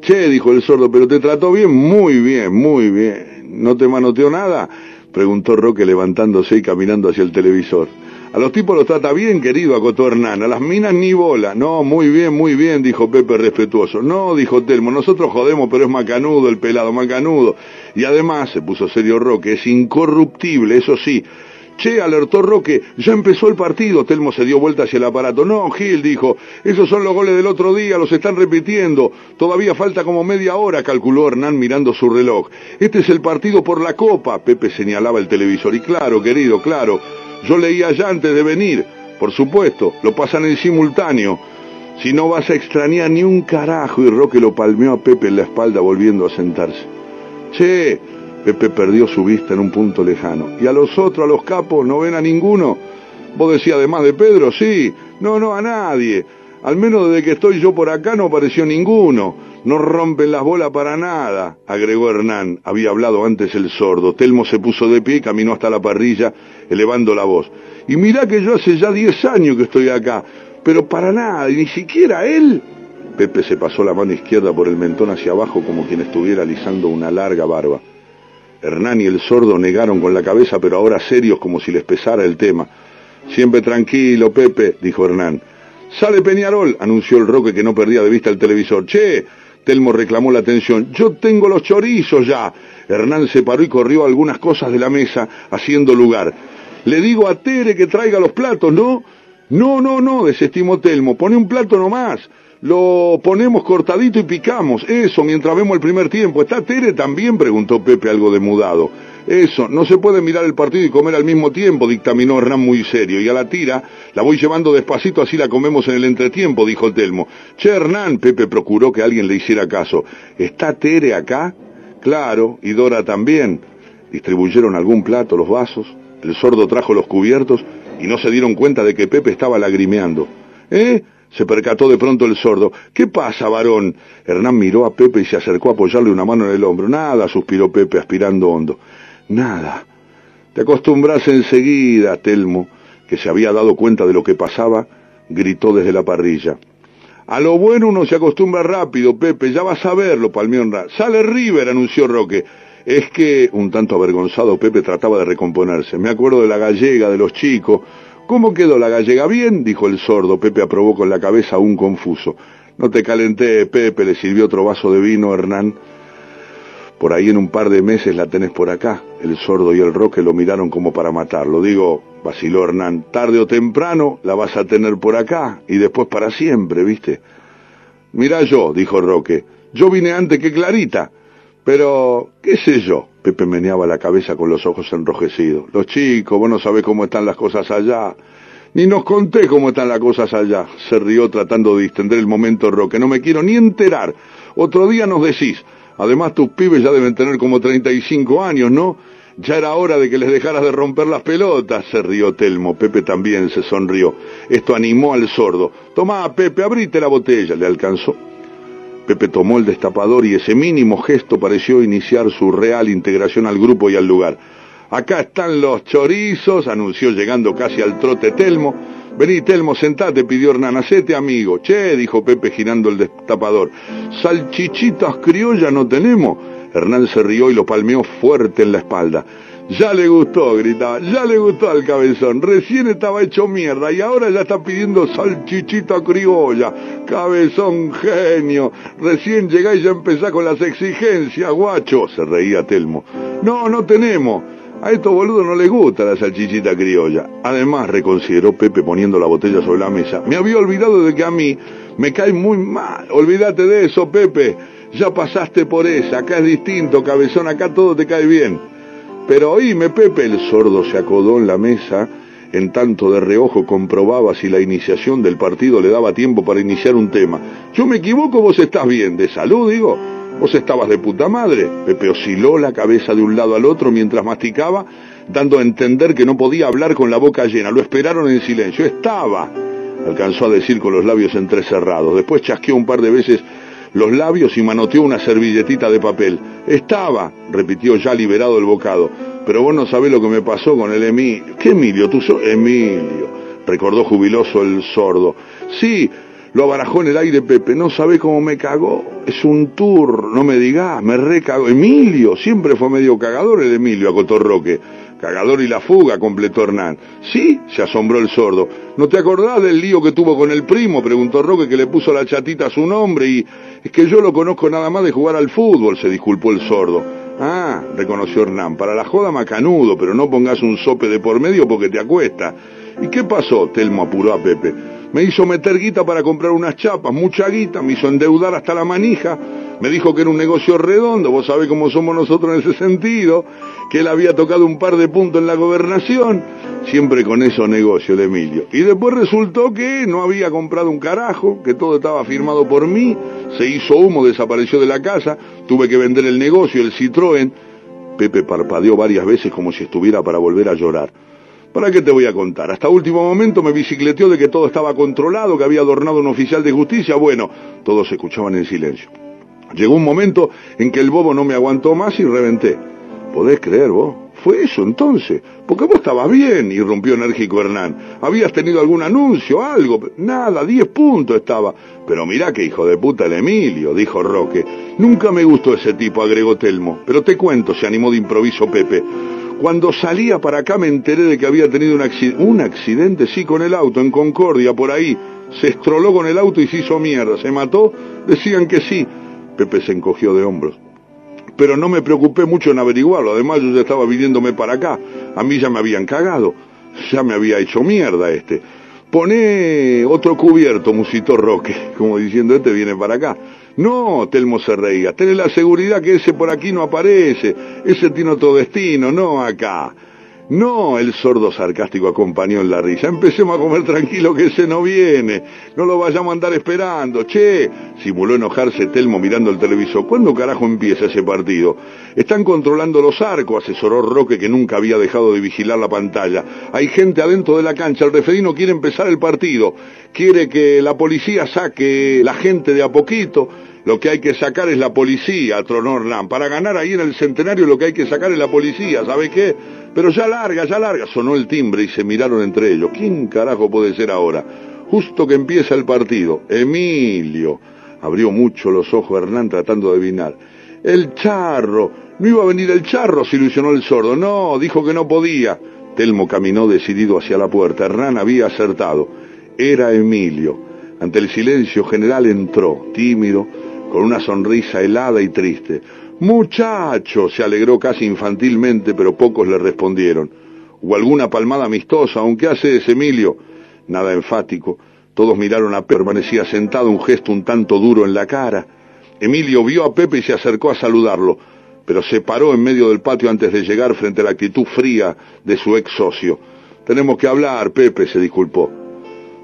Speaker 2: Che, dijo el sordo, pero te trató bien, muy bien, muy bien. ¿No te manoteó nada? Preguntó Roque levantándose y caminando hacia el televisor. A los tipos los trata bien, querido, acotó Hernán. A las minas ni bola. No, muy bien, muy bien, dijo Pepe respetuoso. No, dijo Telmo, nosotros jodemos, pero es macanudo el pelado, macanudo. Y además, se puso serio Roque, es incorruptible, eso sí. Che, alertó Roque, ya empezó el partido. Telmo se dio vuelta hacia el aparato. No, Gil, dijo, esos son los goles del otro día, los están repitiendo. Todavía falta como media hora, calculó Hernán mirando su reloj. Este es el partido por la Copa. Pepe señalaba el televisor. Y claro, querido, claro. Yo leía ya antes de venir, por supuesto, lo pasan en simultáneo. Si no vas a extrañar ni un carajo, y Roque lo palmeó a Pepe en la espalda volviendo a sentarse. Che, Pepe perdió su vista en un punto lejano. ¿Y a los otros, a los capos, no ven a ninguno? ¿Vos decías además de Pedro? Sí. No, no, a nadie. Al menos desde que estoy yo por acá no apareció ninguno. No rompen las bolas para nada, agregó Hernán. Había hablado antes el sordo. Telmo se puso de pie y caminó hasta la parrilla, elevando la voz. Y mirá que yo hace ya diez años que estoy acá, pero para nada, y ni siquiera él. Pepe se pasó la mano izquierda por el mentón hacia abajo como quien estuviera alisando una larga barba. Hernán y el sordo negaron con la cabeza, pero ahora serios como si les pesara el tema. Siempre tranquilo, Pepe, dijo Hernán. Sale Peñarol, anunció el Roque que no perdía de vista el televisor. Che, Telmo reclamó la atención. Yo tengo los chorizos ya. Hernán se paró y corrió algunas cosas de la mesa, haciendo lugar. Le digo a Tere que traiga los platos, ¿no? No, no, no, desestimó Telmo. Pone un plato nomás. Lo ponemos cortadito y picamos. Eso, mientras vemos el primer tiempo. ¿Está Tere también? preguntó Pepe algo demudado. Eso, no se puede mirar el partido y comer al mismo tiempo, dictaminó Hernán muy serio. Y a la tira, la voy llevando despacito, así la comemos en el entretiempo, dijo Telmo. Che, Hernán, Pepe procuró que alguien le hiciera caso. ¿Está Tere acá? Claro, y Dora también. Distribuyeron algún plato, los vasos. El sordo trajo los cubiertos y no se dieron cuenta de que Pepe estaba lagrimeando. ¿Eh? Se percató de pronto el sordo. ¿Qué pasa, varón? Hernán miró a Pepe y se acercó a apoyarle una mano en el hombro. Nada, suspiró Pepe, aspirando hondo. Nada. Te acostumbras enseguida, Telmo, que se había dado cuenta de lo que pasaba, gritó desde la parrilla. A lo bueno uno se acostumbra rápido, Pepe, ya vas a verlo, Palmionra. Sale River, anunció Roque. Es que, un tanto avergonzado, Pepe trataba de recomponerse. Me acuerdo de la gallega, de los chicos. ¿Cómo quedó la gallega? Bien, dijo el sordo. Pepe aprobó con la cabeza aún confuso. No te calenté, Pepe, le sirvió otro vaso de vino, Hernán. Por ahí en un par de meses la tenés por acá. El sordo y el roque lo miraron como para matarlo. Digo, vaciló Hernán, tarde o temprano la vas a tener por acá y después para siempre, ¿viste? Mirá yo, dijo Roque, yo vine antes que Clarita, pero, qué sé yo, Pepe meneaba la cabeza con los ojos enrojecidos. Los chicos, vos no sabés cómo están las cosas allá. Ni nos conté cómo están las cosas allá. Se rió tratando de distender el momento Roque. No me quiero ni enterar. Otro día nos decís. Además tus pibes ya deben tener como 35 años, ¿no? Ya era hora de que les dejaras de romper las pelotas, se rió Telmo. Pepe también se sonrió. Esto animó al sordo. Tomá, Pepe, abrite la botella. Le alcanzó. Pepe tomó el destapador y ese mínimo gesto pareció iniciar su real integración al grupo y al lugar. Acá están los chorizos, anunció llegando casi al trote Telmo. Vení, Telmo, sentate, pidió Hernán, hacete amigo. Che, dijo Pepe girando el destapador. Salchichitas criollas no tenemos. Hernán se rió y lo palmeó fuerte en la espalda. Ya le gustó, gritaba, ya le gustó al cabezón. Recién estaba hecho mierda y ahora ya está pidiendo salchichita criolla. Cabezón genio. Recién llegá y ya empezá con las exigencias, guacho. Se reía Telmo. No, no tenemos. A estos boludos no les gusta la salchichita criolla. Además, reconsideró Pepe poniendo la botella sobre la mesa, me había olvidado de que a mí me cae muy mal. Olvídate de eso, Pepe. Ya pasaste por esa. Acá es distinto, cabezón. Acá todo te cae bien. Pero oíme, Pepe. El sordo se acodó en la mesa. En tanto de reojo comprobaba si la iniciación del partido le daba tiempo para iniciar un tema. Yo me equivoco, vos estás bien. De salud, digo. Vos estabas de puta madre. Pepe osciló la cabeza de un lado al otro mientras masticaba, dando a entender que no podía hablar con la boca llena. Lo esperaron en silencio. Estaba alcanzó a decir con los labios entrecerrados. Después chasqueó un par de veces los labios y manoteó una servilletita de papel. Estaba, repitió ya liberado el bocado. Pero vos no sabés lo que me pasó con el Emilio. ¿Qué Emilio? ¿Tú sos Emilio? Recordó jubiloso el sordo. Sí, lo abarajó en el aire Pepe. No sabe cómo me cagó. Es un tour, no me digas, me recagó. Emilio, siempre fue medio cagador el Emilio, acotó Roque. Cagador y la fuga, completó Hernán. Sí, se asombró el sordo. ¿No te acordás del lío que tuvo con el primo? Preguntó Roque que le puso la chatita a su nombre y es que yo lo conozco nada más de jugar al fútbol, se disculpó el sordo. Ah, reconoció Hernán, para la joda macanudo, pero no pongas un sope de por medio porque te acuesta. ¿Y qué pasó? Telmo apuró a Pepe. Me hizo meter guita para comprar unas chapas, mucha guita, me hizo endeudar hasta la manija, me dijo que era un negocio redondo, vos sabés cómo somos nosotros en ese sentido, que él había tocado un par de puntos en la gobernación, siempre con esos negocios de Emilio. Y después resultó que no había comprado un carajo, que todo estaba firmado por mí, se hizo humo, desapareció de la casa, tuve que vender el negocio, el Citroën. Pepe parpadeó varias veces como si estuviera para volver a llorar. ¿Para qué te voy a contar? Hasta último momento me bicicleteó de que todo estaba controlado, que había adornado un oficial de justicia. Bueno, todos escuchaban en silencio. Llegó un momento en que el bobo no me aguantó más y reventé. ¿Podés creer vos? Fue eso entonces. Porque vos estabas bien, irrumpió enérgico Hernán. Habías tenido algún anuncio, algo. Nada, diez puntos estaba. Pero mirá que hijo de puta el Emilio, dijo Roque. Nunca me gustó ese tipo, agregó Telmo. Pero te cuento, se animó de improviso Pepe. Cuando salía para acá me enteré de que había tenido un, acci- un accidente, sí, con el auto, en Concordia, por ahí. Se estroló con el auto y se hizo mierda. ¿Se mató? Decían que sí. Pepe se encogió de hombros. Pero no me preocupé mucho en averiguarlo. Además, yo ya estaba viniéndome para acá. A mí ya me habían cagado. Ya me había hecho mierda este. Poné otro cubierto, musitó Roque, como diciendo, este viene para acá. No, Telmo se reía. Tenés la seguridad que ese por aquí no aparece. Ese tiene otro destino, no acá. No, el sordo sarcástico acompañó en la risa. Empecemos a comer tranquilo que ese no viene. No lo vayamos a andar esperando. Che, simuló enojarse Telmo mirando el televisor. ¿Cuándo carajo empieza ese partido? Están controlando los arcos, asesoró Roque que nunca había dejado de vigilar la pantalla. Hay gente adentro de la cancha. El referino quiere empezar el partido. Quiere que la policía saque la gente de a poquito. Lo que hay que sacar es la policía, tronó Hernán. Para ganar ahí en el centenario lo que hay que sacar es la policía, ¿sabe qué? Pero ya larga, ya larga. Sonó el timbre y se miraron entre ellos. ¿Quién carajo puede ser ahora? Justo que empieza el partido. Emilio. Abrió mucho los ojos Hernán tratando de adivinar. El charro. No iba a venir el charro, se ilusionó el sordo. No, dijo que no podía. Telmo caminó decidido hacia la puerta. Hernán había acertado. Era Emilio. Ante el silencio general entró, tímido, con una sonrisa helada y triste. Muchacho, se alegró casi infantilmente, pero pocos le respondieron. Hubo alguna palmada amistosa, aunque hace ese Emilio. Nada enfático. Todos miraron a Pepe, permanecía sentado, un gesto un tanto duro en la cara. Emilio vio a Pepe y se acercó a saludarlo, pero se paró en medio del patio antes de llegar frente a la actitud fría de su ex socio. Tenemos que hablar, Pepe, se disculpó.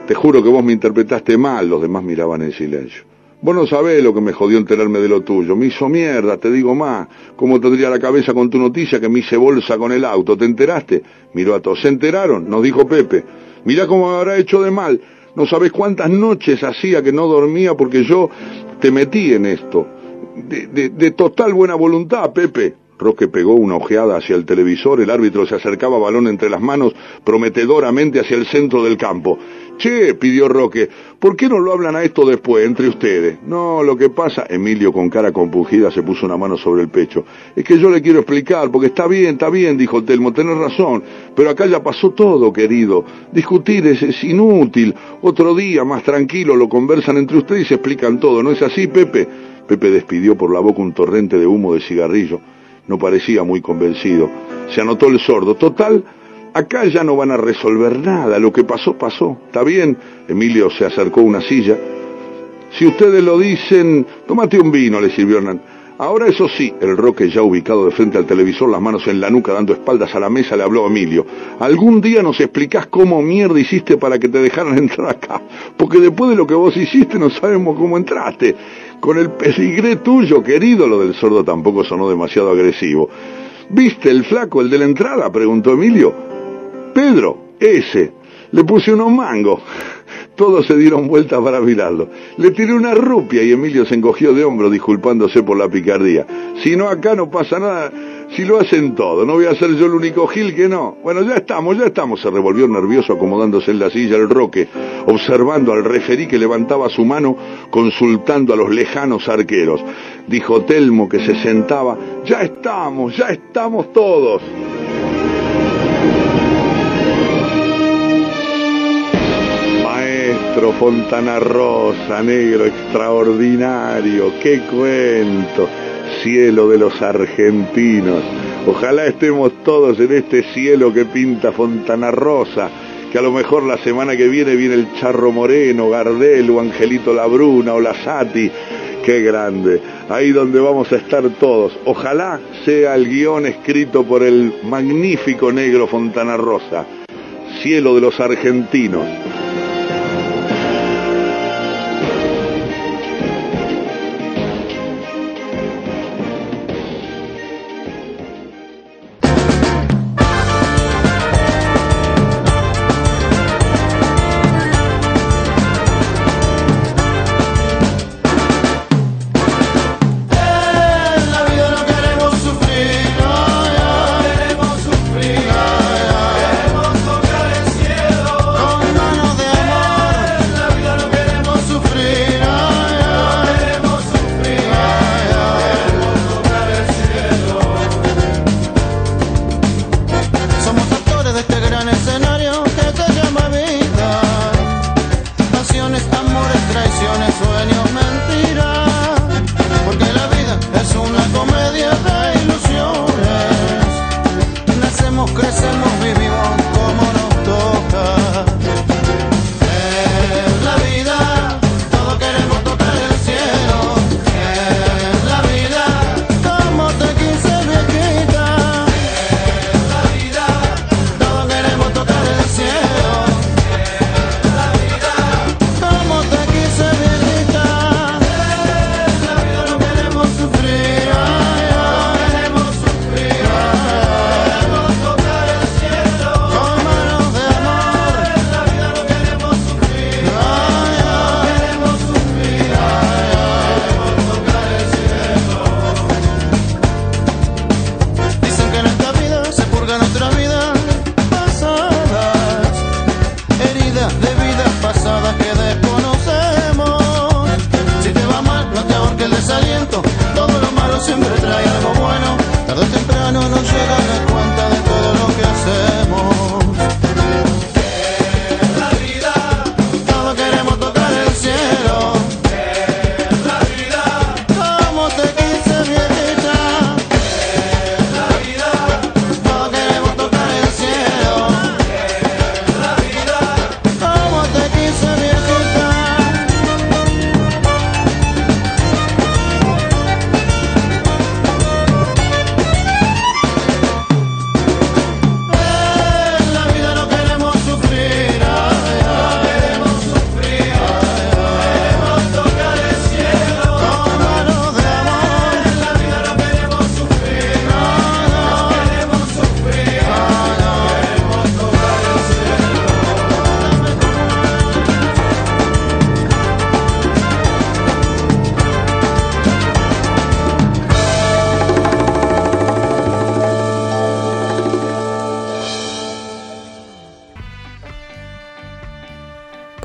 Speaker 2: Te juro que vos me interpretaste mal, los demás miraban en silencio. Vos no sabés lo que me jodió enterarme de lo tuyo. Me hizo mierda, te digo más. ¿Cómo tendría la cabeza con tu noticia que me hice bolsa con el auto? ¿Te enteraste? Miró a todos. ¿Se enteraron? Nos dijo Pepe. Mirá cómo me habrá hecho de mal. No sabés cuántas noches hacía que no dormía porque yo te metí en esto. De, de- total buena voluntad, Pepe. Roque pegó una ojeada hacia el televisor, el árbitro se acercaba balón entre las manos prometedoramente hacia el centro del campo. Che, pidió Roque, ¿por qué no lo hablan a esto después, entre ustedes? No, lo que pasa, Emilio con cara compungida se puso una mano sobre el pecho. Es que yo le quiero explicar, porque está bien, está bien, dijo Telmo, tenés razón, pero acá ya pasó todo, querido. Discutir es, es inútil. Otro día, más tranquilo, lo conversan entre ustedes y se explican todo, ¿no es así, Pepe? Pepe despidió por la boca un torrente de humo de cigarrillo. No parecía muy convencido.
Speaker 3: se anotó el sordo. Total, acá ya no van a resolver nada, lo que pasó, pasó. ¿Está bien? Emilio se acercó a una silla. Si ustedes lo dicen, tómate un vino, le sirvió Hernán. Ahora eso sí, el Roque ya ubicado de frente al televisor, las manos en la nuca dando espaldas a la mesa, le habló a Emilio. Algún día nos explicás cómo mierda hiciste para que te dejaran entrar acá. Porque después de lo que vos hiciste no sabemos cómo entraste. Con el peligré tuyo, querido, lo del sordo tampoco sonó demasiado agresivo. ¿Viste el flaco, el de la entrada? preguntó Emilio. Pedro, ese. Le puse unos mangos. Todos se dieron vuelta para mirarlo. Le tiré una rupia y Emilio se encogió de hombro disculpándose por la picardía. Si no, acá no pasa nada. Si lo hacen todo, no voy a ser yo el único gil que no. Bueno, ya estamos, ya estamos. Se revolvió nervioso acomodándose en la silla el roque, observando al referí que levantaba su mano consultando a los lejanos arqueros. Dijo Telmo que se sentaba. Ya estamos, ya estamos todos. Maestro Fontana Rosa, negro extraordinario, qué cuento, cielo de los argentinos. Ojalá estemos todos en este cielo que pinta Fontana Rosa, que a lo mejor la semana que viene viene el Charro Moreno, Gardel o Angelito Labruna o Lasati. Qué grande, ahí donde vamos a estar todos. Ojalá sea el guion escrito por el magnífico negro Fontana Rosa, cielo de los argentinos.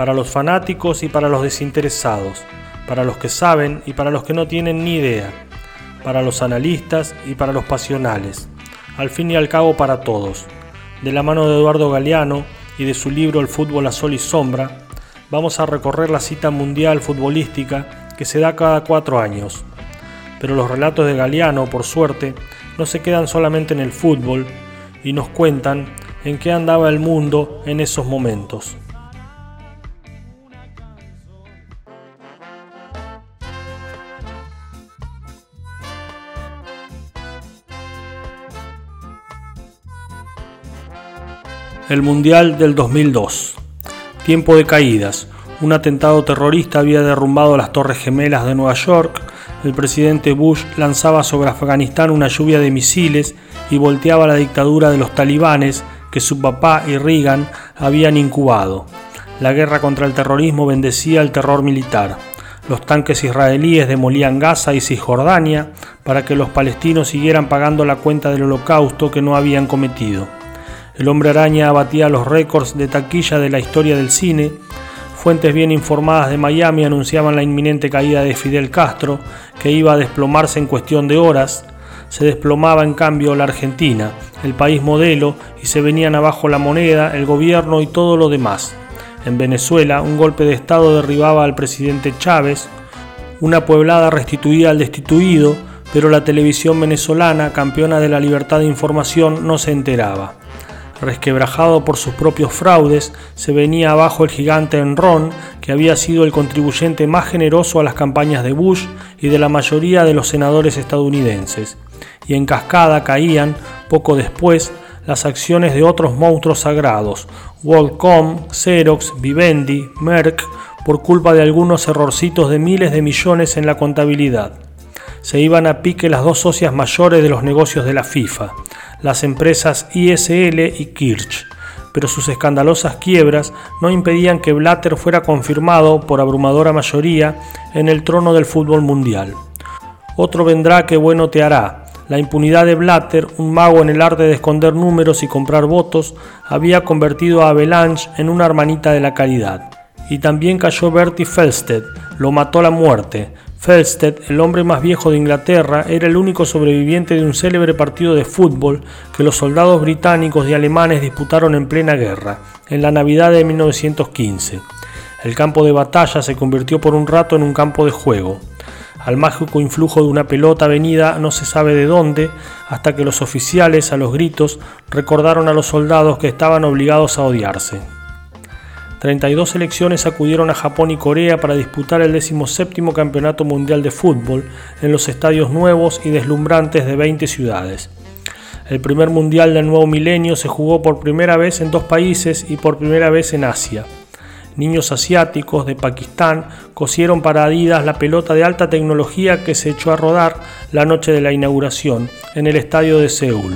Speaker 1: Para los fanáticos y para los desinteresados, para los que saben y para los que no tienen ni idea, para los analistas y para los pasionales, al fin y al cabo para todos. De la mano de Eduardo Galeano y de su libro El fútbol a sol y sombra, vamos a recorrer la cita mundial futbolística que se da cada cuatro años. Pero los relatos de Galeano, por suerte, no se quedan solamente en el fútbol, y nos cuentan en qué andaba el mundo en esos momentos. El Mundial del 2002. Tiempo de caídas. Un atentado terrorista había derrumbado las Torres Gemelas de Nueva York. El presidente Bush lanzaba sobre Afganistán una lluvia de misiles y volteaba la dictadura de los talibanes que su papá y Reagan habían incubado. La guerra contra el terrorismo bendecía el terror militar. Los tanques israelíes demolían Gaza y Cisjordania para que los palestinos siguieran pagando la cuenta del holocausto que no habían cometido. El hombre araña abatía los récords de taquilla de la historia del cine. Fuentes bien informadas de Miami anunciaban la inminente caída de Fidel Castro, que iba a desplomarse en cuestión de horas. Se desplomaba en cambio la Argentina, el país modelo, y se venían abajo la moneda, el gobierno y todo lo demás. En Venezuela, un golpe de Estado derribaba al presidente Chávez, una pueblada restituía al destituido, pero la televisión venezolana, campeona de la libertad de información, no se enteraba. Resquebrajado por sus propios fraudes, se venía abajo el gigante Enron, que había sido el contribuyente más generoso a las campañas de Bush y de la mayoría de los senadores estadounidenses. Y en cascada caían, poco después, las acciones de otros monstruos sagrados, WorldCom, Xerox, Vivendi, Merck, por culpa de algunos errorcitos de miles de millones en la contabilidad. Se iban a pique las dos socias mayores de los negocios de la FIFA, las empresas ISL y Kirch, pero sus escandalosas quiebras no impedían que Blatter fuera confirmado por abrumadora mayoría en el trono del fútbol mundial. Otro vendrá que bueno te hará. La impunidad de Blatter, un mago en el arte de esconder números y comprar votos, había convertido a Avalanche en una hermanita de la caridad. Y también cayó Bertie Felsted, lo mató la muerte, Felsted, el hombre más viejo de Inglaterra, era el único sobreviviente de un célebre partido de fútbol que los soldados británicos y alemanes disputaron en plena guerra, en la Navidad de 1915. El campo de batalla se convirtió por un rato en un campo de juego. Al mágico influjo de una pelota venida no se sabe de dónde, hasta que los oficiales, a los gritos, recordaron a los soldados que estaban obligados a odiarse. 32 selecciones acudieron a Japón y Corea para disputar el 17 Campeonato Mundial de Fútbol en los estadios nuevos y deslumbrantes de 20 ciudades. El primer Mundial del nuevo milenio se jugó por primera vez en dos países y por primera vez en Asia. Niños asiáticos de Pakistán cosieron para Adidas la pelota de alta tecnología que se echó a rodar la noche de la inauguración en el estadio de Seúl.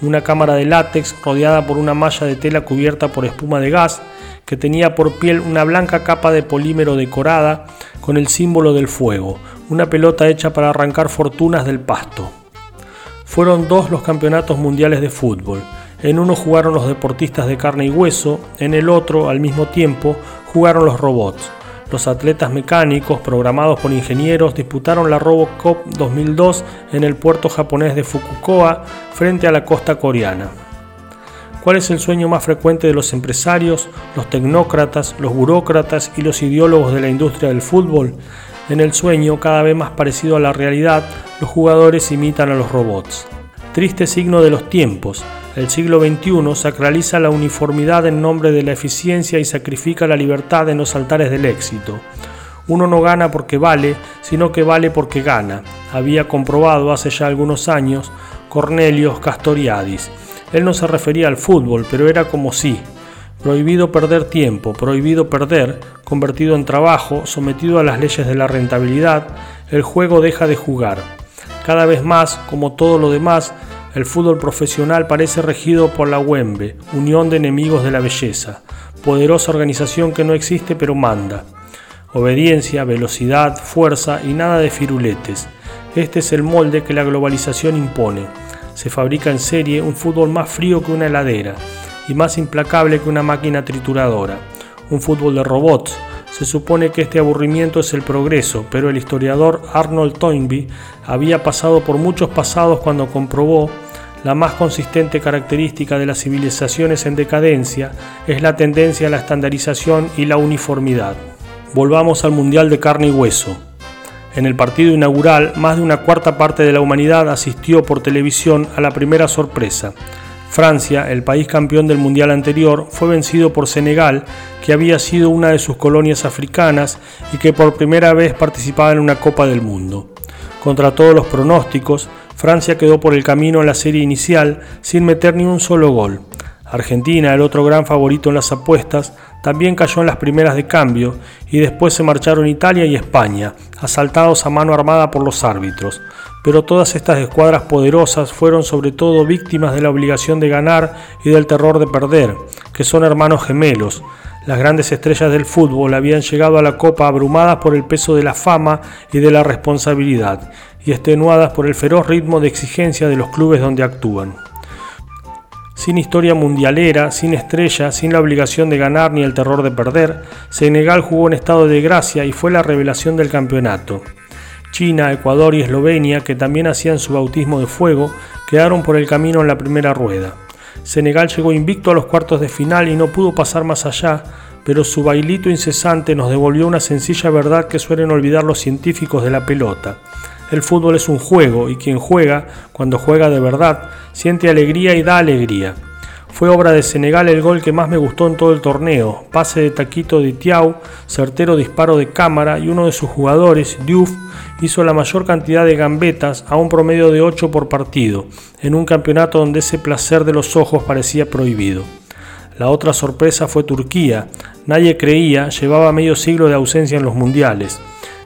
Speaker 1: Una cámara de látex rodeada por una malla de tela cubierta por espuma de gas que tenía por piel una blanca capa de polímero decorada con el símbolo del fuego, una pelota hecha para arrancar fortunas del pasto. Fueron dos los campeonatos mundiales de fútbol. En uno jugaron los deportistas de carne y hueso, en el otro, al mismo tiempo, jugaron los robots. Los atletas mecánicos, programados por ingenieros, disputaron la RoboCop 2002 en el puerto japonés de Fukuoka frente a la costa coreana. ¿Cuál es el sueño más frecuente de los empresarios, los tecnócratas, los burócratas y los ideólogos de la industria del fútbol? En el sueño, cada vez más parecido a la realidad, los jugadores imitan a los robots. Triste signo de los tiempos. El siglo XXI sacraliza la uniformidad en nombre de la eficiencia y sacrifica la libertad en los altares del éxito. Uno no gana porque vale, sino que vale porque gana, había comprobado hace ya algunos años Cornelius Castoriadis. Él no se refería al fútbol, pero era como si. Prohibido perder tiempo, prohibido perder, convertido en trabajo, sometido a las leyes de la rentabilidad, el juego deja de jugar. Cada vez más, como todo lo demás, el fútbol profesional parece regido por la UEMBE, Unión de Enemigos de la Belleza, poderosa organización que no existe pero manda. Obediencia, velocidad, fuerza y nada de firuletes. Este es el molde que la globalización impone se fabrica en serie un fútbol más frío que una heladera y más implacable que una máquina trituradora, un fútbol de robots. Se supone que este aburrimiento es el progreso, pero el historiador Arnold Toynbee había pasado por muchos pasados cuando comprobó la más consistente característica de las civilizaciones en decadencia es la tendencia a la estandarización y la uniformidad. Volvamos al Mundial de Carne y Hueso. En el partido inaugural, más de una cuarta parte de la humanidad asistió por televisión a la primera sorpresa. Francia, el país campeón del Mundial anterior, fue vencido por Senegal, que había sido una de sus colonias africanas y que por primera vez participaba en una Copa del Mundo. Contra todos los pronósticos, Francia quedó por el camino en la serie inicial sin meter ni un solo gol. Argentina, el otro gran favorito en las apuestas, también cayó en las primeras de cambio y después se marcharon Italia y España, asaltados a mano armada por los árbitros. Pero todas estas escuadras poderosas fueron sobre todo víctimas de la obligación de ganar y del terror de perder, que son hermanos gemelos. Las grandes estrellas del fútbol habían llegado a la Copa abrumadas por el peso de la fama y de la responsabilidad, y extenuadas por el feroz ritmo de exigencia de los clubes donde actúan sin historia mundialera, sin estrella, sin la obligación de ganar ni el terror de perder, Senegal jugó en estado de gracia y fue la revelación del campeonato. China, Ecuador y Eslovenia, que también hacían su bautismo de fuego, quedaron por el camino en la primera rueda. Senegal llegó invicto a los cuartos de final y no pudo pasar más allá, pero su bailito incesante nos devolvió una sencilla verdad que suelen olvidar los científicos de la pelota. El fútbol es un juego y quien juega, cuando juega de verdad, siente alegría y da alegría. Fue obra de Senegal el gol que más me gustó en todo el torneo, pase de Taquito de Tiau, certero disparo de cámara y uno de sus jugadores, Diouf, hizo la mayor cantidad de gambetas a un promedio de 8 por partido, en un campeonato donde ese placer de los ojos parecía prohibido. La otra sorpresa fue Turquía, nadie creía, llevaba medio siglo de ausencia en los mundiales.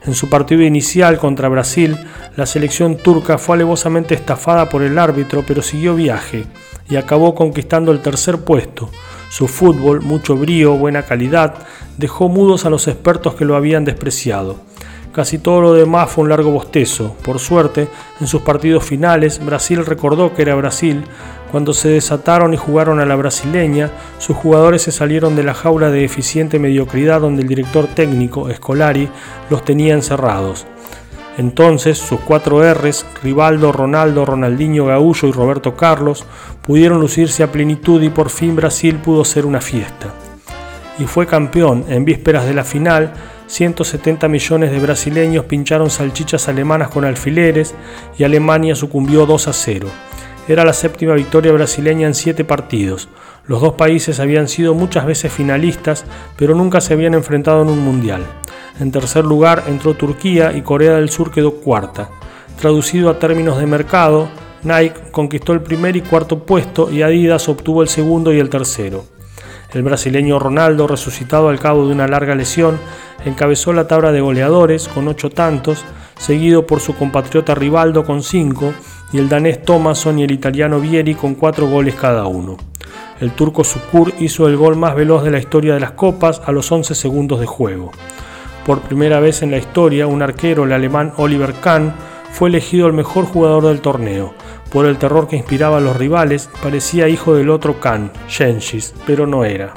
Speaker 1: En su partido inicial contra Brasil, la selección turca fue alevosamente estafada por el árbitro, pero siguió viaje y acabó conquistando el tercer puesto. Su fútbol, mucho brío, buena calidad, dejó mudos a los expertos que lo habían despreciado. Casi todo lo demás fue un largo bostezo. Por suerte, en sus partidos finales, Brasil recordó que era Brasil. Cuando se desataron y jugaron a la brasileña, sus jugadores se salieron de la jaula de eficiente mediocridad donde el director técnico, Scolari, los tenía encerrados. Entonces, sus cuatro R's, Rivaldo, Ronaldo, Ronaldinho, Gaullo y Roberto Carlos, pudieron lucirse a plenitud y por fin Brasil pudo ser una fiesta. Y fue campeón en vísperas de la final 170 millones de brasileños pincharon salchichas alemanas con alfileres y Alemania sucumbió 2 a 0. Era la séptima victoria brasileña en siete partidos. Los dos países habían sido muchas veces finalistas, pero nunca se habían enfrentado en un mundial. En tercer lugar entró Turquía y Corea del Sur quedó cuarta. Traducido a términos de mercado, Nike conquistó el primer y cuarto puesto y Adidas obtuvo el segundo y el tercero. El brasileño Ronaldo, resucitado al cabo de una larga lesión, encabezó la tabla de goleadores con ocho tantos, seguido por su compatriota Rivaldo con cinco y el danés Thomason y el italiano Vieri con cuatro goles cada uno. El turco Sukur hizo el gol más veloz de la historia de las copas a los 11 segundos de juego. Por primera vez en la historia, un arquero, el alemán Oliver Kahn, fue elegido el mejor jugador del torneo, por el terror que inspiraba a los rivales, parecía hijo del otro Khan, Shenshis, pero no era.